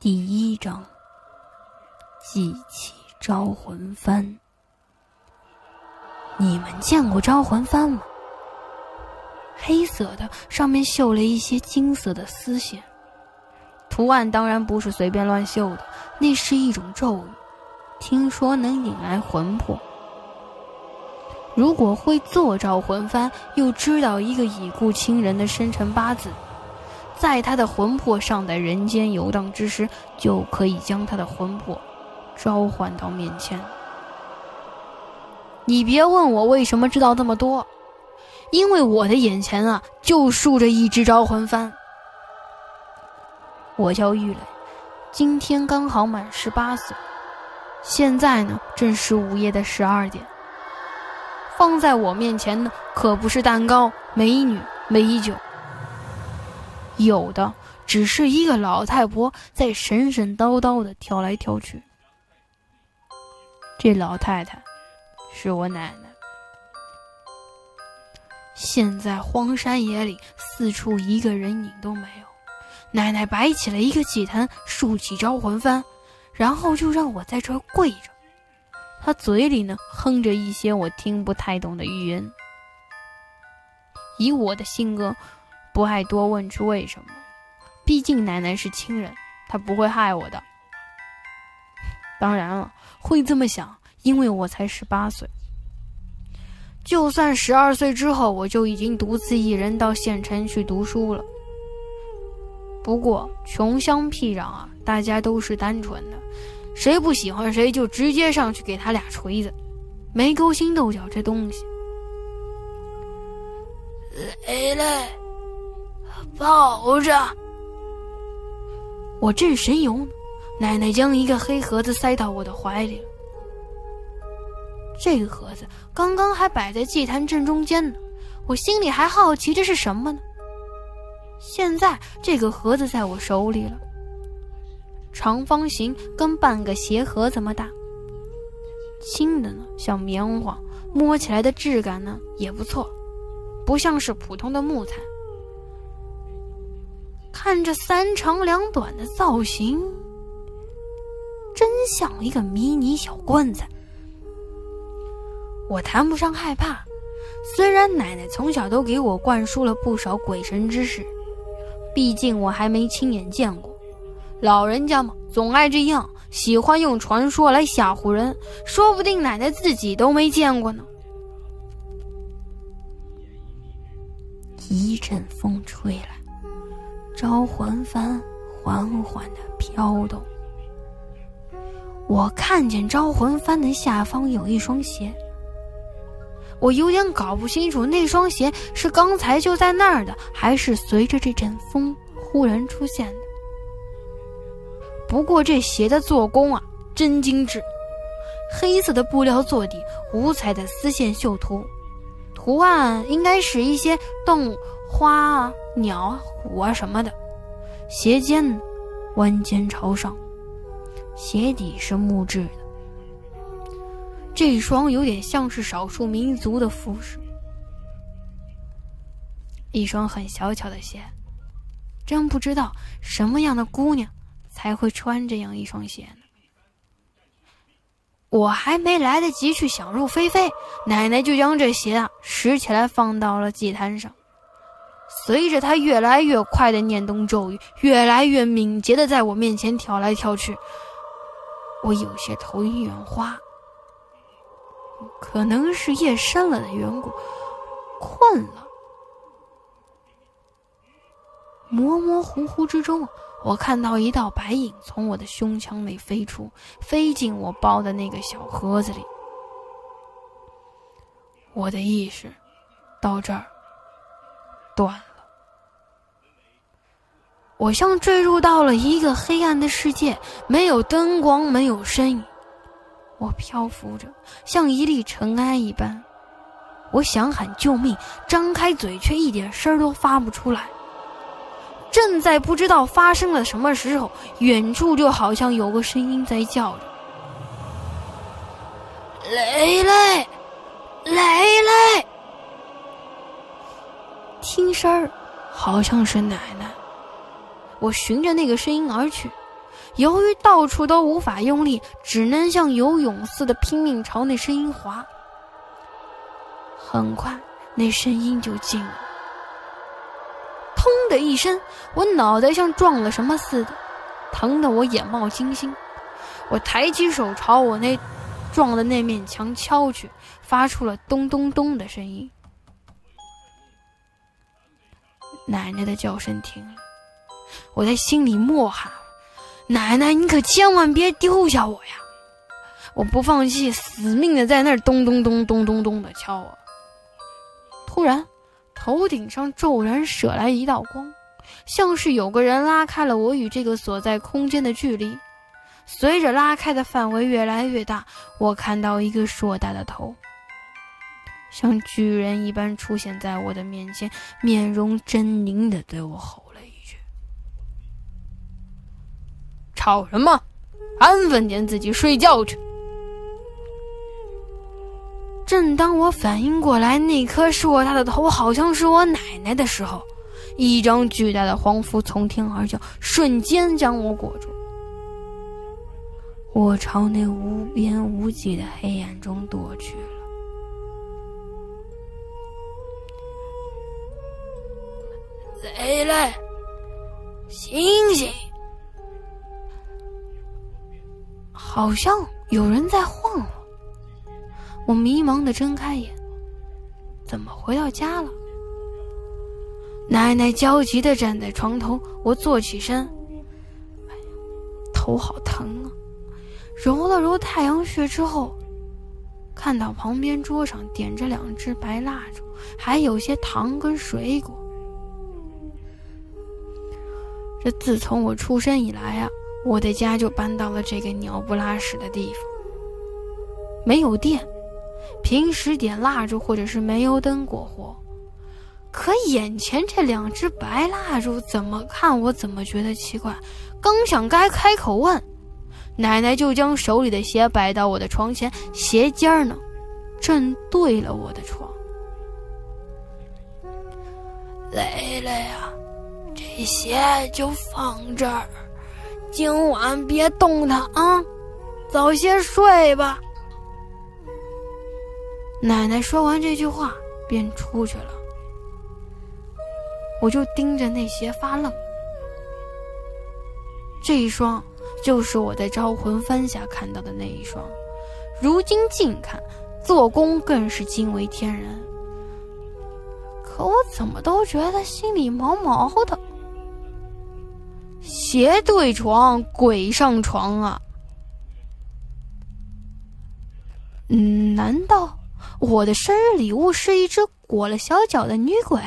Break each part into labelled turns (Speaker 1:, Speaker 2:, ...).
Speaker 1: 第一章：记起招魂幡。你们见过招魂幡吗？黑色的，上面绣了一些金色的丝线，图案当然不是随便乱绣的，那是一种咒语，听说能引来魂魄。如果会做招魂幡，又知道一个已故亲人的生辰八字，在他的魂魄尚在人间游荡之时，就可以将他的魂魄召唤到面前。你别问我为什么知道这么多，因为我的眼前啊就竖着一只招魂幡。我叫玉磊，今天刚好满十八岁，现在呢正是午夜的十二点。放在我面前的可不是蛋糕、美女、美酒，有的只是一个老太婆在神神叨叨的挑来挑去。这老太太是我奶奶。现在荒山野岭，四处一个人影都没有。奶奶摆起了一个祭坛，竖起招魂幡，然后就让我在这跪着。她嘴里呢哼着一些我听不太懂的语言。以我的性格，不爱多问出为什么，毕竟奶奶是亲人，她不会害我的。当然了，会这么想，因为我才十八岁。就算十二岁之后，我就已经独自一人到县城去读书了。不过穷乡僻壤啊，大家都是单纯的。谁不喜欢谁就直接上去给他俩锤子，没勾心斗角这东西。
Speaker 2: 磊磊，抱着。
Speaker 1: 我正神游呢，奶奶将一个黑盒子塞到我的怀里了。这个盒子刚刚还摆在祭坛正中间呢，我心里还好奇这是什么呢。现在这个盒子在我手里了。长方形，跟半个鞋盒这么大。轻的呢，像棉花，摸起来的质感呢也不错，不像是普通的木材。看这三长两短的造型，真像一个迷你小棺材。我谈不上害怕，虽然奶奶从小都给我灌输了不少鬼神之事，毕竟我还没亲眼见过。老人家嘛，总爱这样，喜欢用传说来吓唬人，说不定奶奶自己都没见过呢。一阵风吹来，招魂幡缓缓的飘动。我看见招魂幡的下方有一双鞋，我有点搞不清楚那双鞋是刚才就在那儿的，还是随着这阵风忽然出现的。不过这鞋的做工啊，真精致，黑色的布料做底，五彩的丝线绣图，图案应该是一些动物、花啊、鸟啊、虎啊什么的。鞋尖弯尖朝上，鞋底是木质的。这双有点像是少数民族的服饰，一双很小巧的鞋，真不知道什么样的姑娘。才会穿这样一双鞋呢。我还没来得及去想入非非，奶奶就将这鞋啊拾起来放到了祭坛上。随着他越来越快的念动咒语，越来越敏捷的在我面前跳来跳去，我有些头晕眼花。可能是夜深了的缘故，困了。模模糊糊之中。我看到一道白影从我的胸腔内飞出，飞进我包的那个小盒子里。我的意识到这儿断了，我像坠入到了一个黑暗的世界，没有灯光，没有身影。我漂浮着，像一粒尘埃一般。我想喊救命，张开嘴却一点声儿都发不出来。正在不知道发生了什么时候，远处就好像有个声音在叫着：“
Speaker 2: 雷雷，雷雷！”
Speaker 1: 听声儿，好像是奶奶。我循着那个声音而去，由于到处都无法用力，只能像游泳似的拼命朝那声音滑。很快，那声音就近了。砰的一声，我脑袋像撞了什么似的，疼得我眼冒金星。我抬起手朝我那撞的那面墙敲去，发出了咚咚咚的声音。奶奶的叫声停了，我在心里默喊：“奶奶，你可千万别丢下我呀！”我不放弃，死命的在那儿咚咚咚咚咚咚的敲啊。突然，头顶上骤然射来一道光，像是有个人拉开了我与这个所在空间的距离。随着拉开的范围越来越大，我看到一个硕大的头。像巨人一般出现在我的面前，面容狰狞的对我吼了一句：“吵什么？安分点，自己睡觉去。”正当我反应过来，那颗硕大的头好像是我奶奶的时候，一张巨大的黄符从天而降，瞬间将我裹住。我朝那无边无际的黑暗中躲去。
Speaker 2: 雷雷，醒醒！
Speaker 1: 好像有人在晃我。我迷茫的睁开眼，怎么回到家了？奶奶焦急的站在床头。我坐起身，哎呀，头好疼啊！揉了揉太阳穴之后，看到旁边桌上点着两支白蜡烛，还有些糖跟水果。这自从我出生以来啊，我的家就搬到了这个鸟不拉屎的地方。没有电，平时点蜡烛或者是煤油灯过活。可眼前这两支白蜡烛，怎么看我怎么觉得奇怪。刚想该开口问，奶奶就将手里的鞋摆到我的床前，鞋尖儿呢，正对了我的床。
Speaker 2: 累了呀。这鞋就放这儿，今晚别动它啊，早些睡吧。
Speaker 1: 奶奶说完这句话便出去了，我就盯着那鞋发愣。这一双就是我在招魂幡下看到的那一双，如今近看，做工更是惊为天人。可我怎么都觉得心里毛毛的。鞋对床，鬼上床啊！嗯，难道我的生日礼物是一只裹了小脚的女鬼？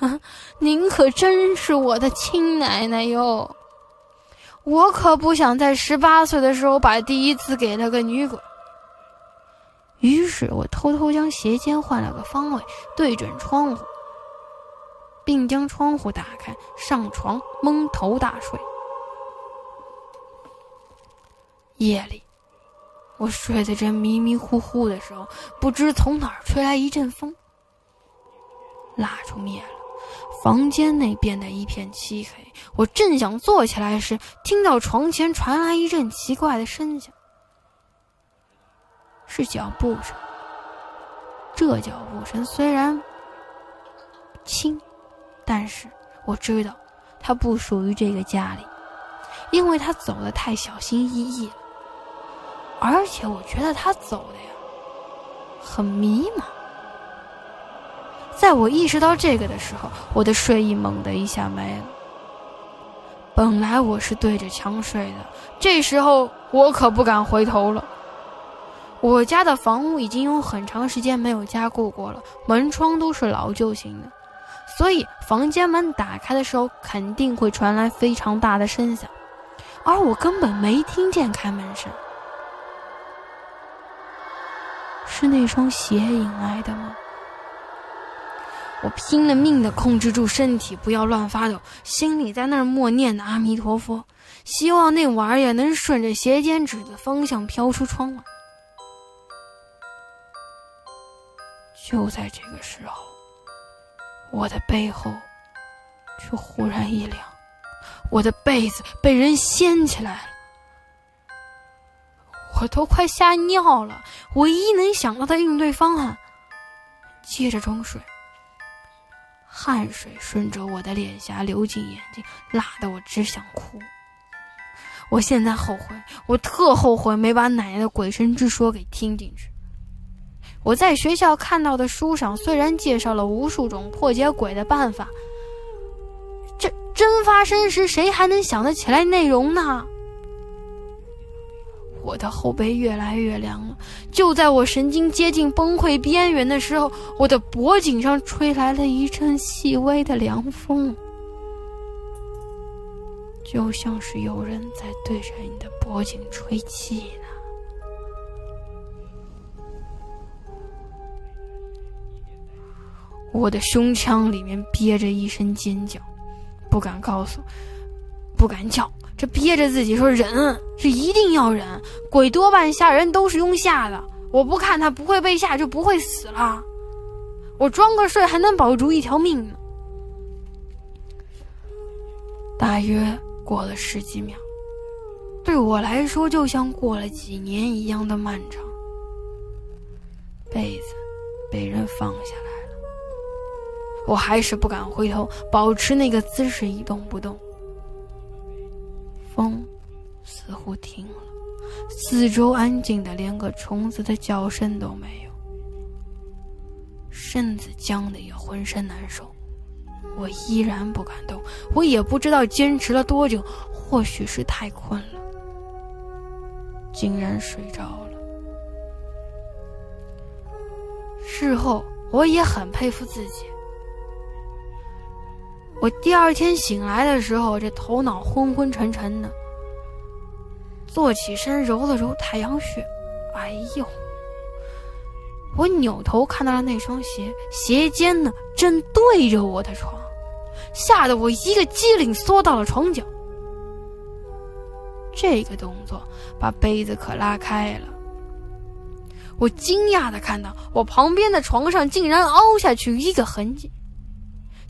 Speaker 1: 您可真是我的亲奶奶哟！我可不想在十八岁的时候把第一次给了个女鬼。于是我偷偷将鞋尖换了个方位，对准窗户。并将窗户打开，上床蒙头大睡。夜里，我睡得正迷迷糊糊的时候，不知从哪儿吹来一阵风，蜡烛灭了，房间内变得一片漆黑。我正想坐起来时，听到床前传来一阵奇怪的声响，是脚步声。这脚步声虽然轻。但是我知道，他不属于这个家里，因为他走的太小心翼翼了。而且我觉得他走的呀，很迷茫。在我意识到这个的时候，我的睡意猛地一下没了。本来我是对着墙睡的，这时候我可不敢回头了。我家的房屋已经有很长时间没有加固过了，门窗都是老旧型的。所以，房间门打开的时候，肯定会传来非常大的声响，而我根本没听见开门声，是那双鞋引来的吗？我拼了命的控制住身体，不要乱发抖，心里在那儿默念的阿弥陀佛，希望那玩意儿能顺着鞋尖指的方向飘出窗外。就在这个时候。我的背后却忽然一凉，我的被子被人掀起来了，我都快吓尿了。唯一能想到的应对方案，接着装睡。汗水顺着我的脸颊流进眼睛，辣得我只想哭。我现在后悔，我特后悔没把奶奶的鬼神之说给听进去。我在学校看到的书上虽然介绍了无数种破解鬼的办法，这真发生时谁还能想得起来内容呢？我的后背越来越凉了。就在我神经接近崩溃边缘的时候，我的脖颈上吹来了一阵细微的凉风，就像是有人在对着你的脖颈吹气呢。我的胸腔里面憋着一声尖叫，不敢告诉，不敢叫。这憋着自己说忍，是一定要忍。鬼多半吓人都是用吓的，我不看他不会被吓，就不会死了。我装个睡还能保住一条命呢。大约过了十几秒，对我来说就像过了几年一样的漫长。被子被人放下来，我还是不敢回头，保持那个姿势一动不动。风似乎停了，四周安静的连个虫子的叫声都没有。身子僵的也浑身难受，我依然不敢动。我也不知道坚持了多久，或许是太困了，竟然睡着了。事后我也很佩服自己。我第二天醒来的时候，这头脑昏昏沉沉的。坐起身，揉了揉太阳穴，哎呦！我扭头看到了那双鞋，鞋尖呢正对着我的床，吓得我一个机灵缩到了床角。这个动作把杯子可拉开了。我惊讶的看到，我旁边的床上竟然凹下去一个痕迹。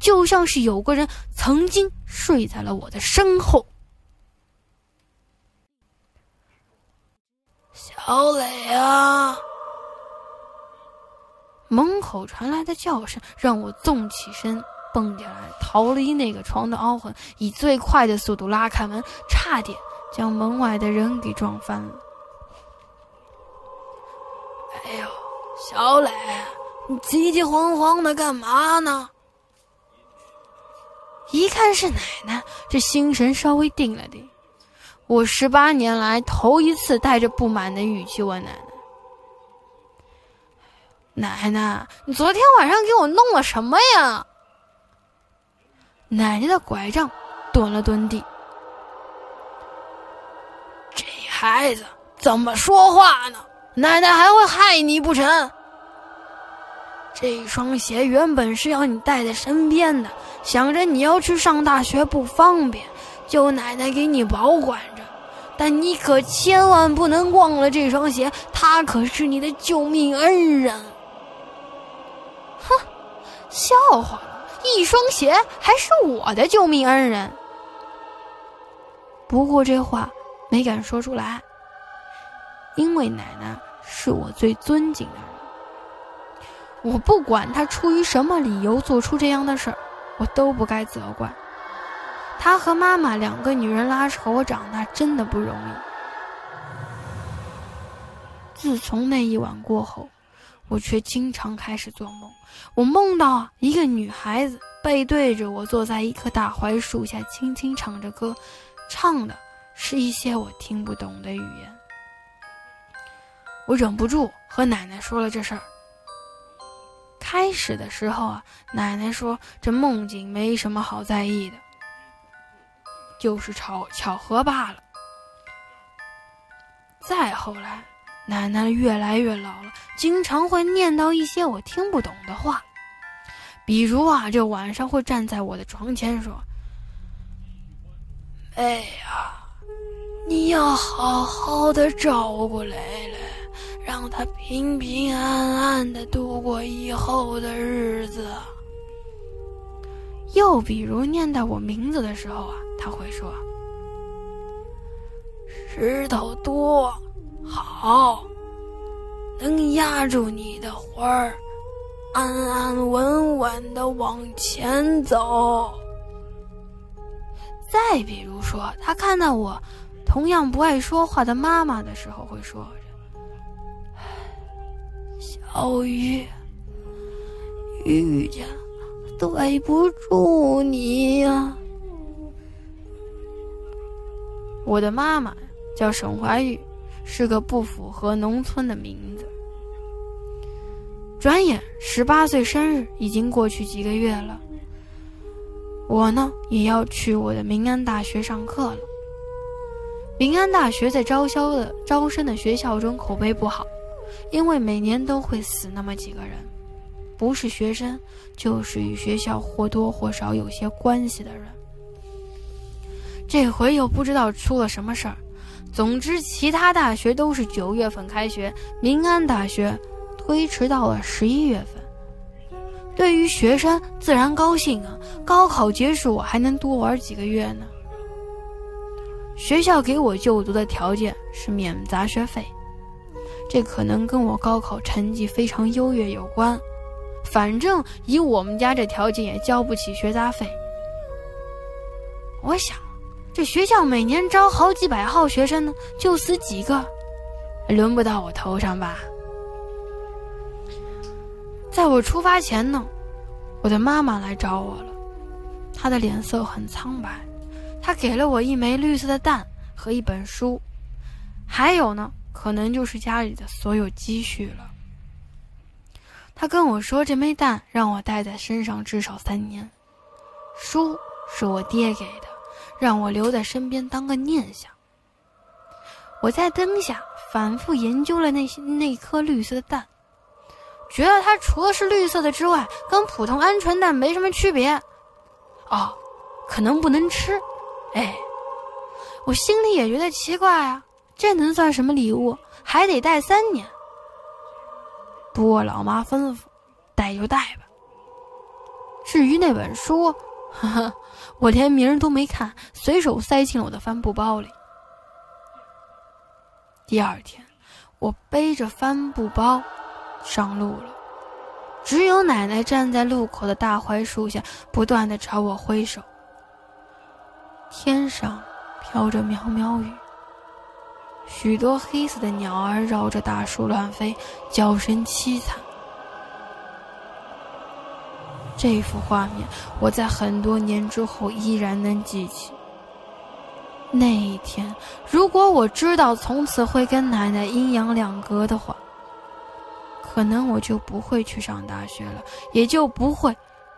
Speaker 1: 就像是有个人曾经睡在了我的身后。
Speaker 2: 小磊啊！
Speaker 1: 门口传来的叫声让我纵起身蹦起来，逃离那个床的凹痕，以最快的速度拉开门，差点将门外的人给撞翻了。
Speaker 2: 哎呦，小磊，你急急慌慌的干嘛呢？
Speaker 1: 一看是奶奶，这心神稍微定了定。我十八年来头一次带着不满的语气问奶奶：“奶奶，你昨天晚上给我弄了什么呀？”奶奶的拐杖蹲了蹲地。
Speaker 2: 这孩子怎么说话呢？奶奶还会害你不成？这双鞋原本是要你带在身边的。想着你要去上大学不方便，就奶奶给你保管着。但你可千万不能忘了这双鞋，它可是你的救命恩人。
Speaker 1: 哼，笑话了，一双鞋还是我的救命恩人。不过这话没敢说出来，因为奶奶是我最尊敬的人。我不管她出于什么理由做出这样的事儿。我都不该责怪，他和妈妈两个女人拉扯我长大真的不容易。自从那一晚过后，我却经常开始做梦。我梦到一个女孩子背对着我坐在一棵大槐树下，轻轻唱着歌，唱的是一些我听不懂的语言。我忍不住和奶奶说了这事儿。开始的时候啊，奶奶说这梦境没什么好在意的，就是巧巧合罢了。再后来，奶奶越来越老了，经常会念叨一些我听不懂的话，比如啊，这晚上会站在我的床前说：“
Speaker 2: 妹呀，你要好好的照顾蕾蕾。”让他平平安安的度过以后的日子。
Speaker 1: 又比如念到我名字的时候啊，他会说：“
Speaker 2: 石头多，好，能压住你的魂儿，安安稳稳的往前走。”
Speaker 1: 再比如说，他看到我同样不爱说话的妈妈的时候，会说：“
Speaker 2: 小雨，雨家，对不住你呀。”
Speaker 1: 我的妈妈叫沈怀玉，是个不符合农村的名字。转眼十八岁生日已经过去几个月了。我呢也要去我的民安大学上课了。民安大学在招销的招生的学校中口碑不好，因为每年都会死那么几个人，不是学生，就是与学校或多或少有些关系的人。这回又不知道出了什么事儿。总之，其他大学都是九月份开学，民安大学推迟到了十一月份。对于学生自然高兴啊！高考结束，我还能多玩几个月呢。学校给我就读的条件是免杂学费，这可能跟我高考成绩非常优越有关。反正以我们家这条件，也交不起学杂费。我想，这学校每年招好几百号学生呢，就死几个，轮不到我头上吧？在我出发前呢，我的妈妈来找我了，她的脸色很苍白，她给了我一枚绿色的蛋和一本书，还有呢，可能就是家里的所有积蓄了。他跟我说，这枚蛋让我带在身上至少三年，书是我爹给的，让我留在身边当个念想。我在灯下反复研究了那些那颗绿色的蛋。觉得它除了是绿色的之外，跟普通鹌鹑蛋没什么区别。哦，可能不能吃。哎，我心里也觉得奇怪啊，这能算什么礼物？还得带三年。不过老妈吩咐，带就带吧。至于那本书，呵呵，我连名都没看，随手塞进了我的帆布包里。第二天，我背着帆布包。上路了，只有奶奶站在路口的大槐树下，不断的朝我挥手。天上飘着苗苗雨，许多黑色的鸟儿绕着大树乱飞，叫声凄惨。这幅画面，我在很多年之后依然能记起。那一天，如果我知道从此会跟奶奶阴阳两隔的话。可能我就不会去上大学了，也就不会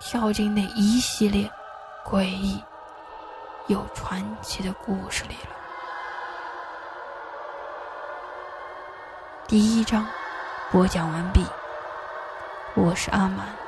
Speaker 1: 跳进那一系列诡异又传奇的故事里了。第一章播讲完毕，我是阿满。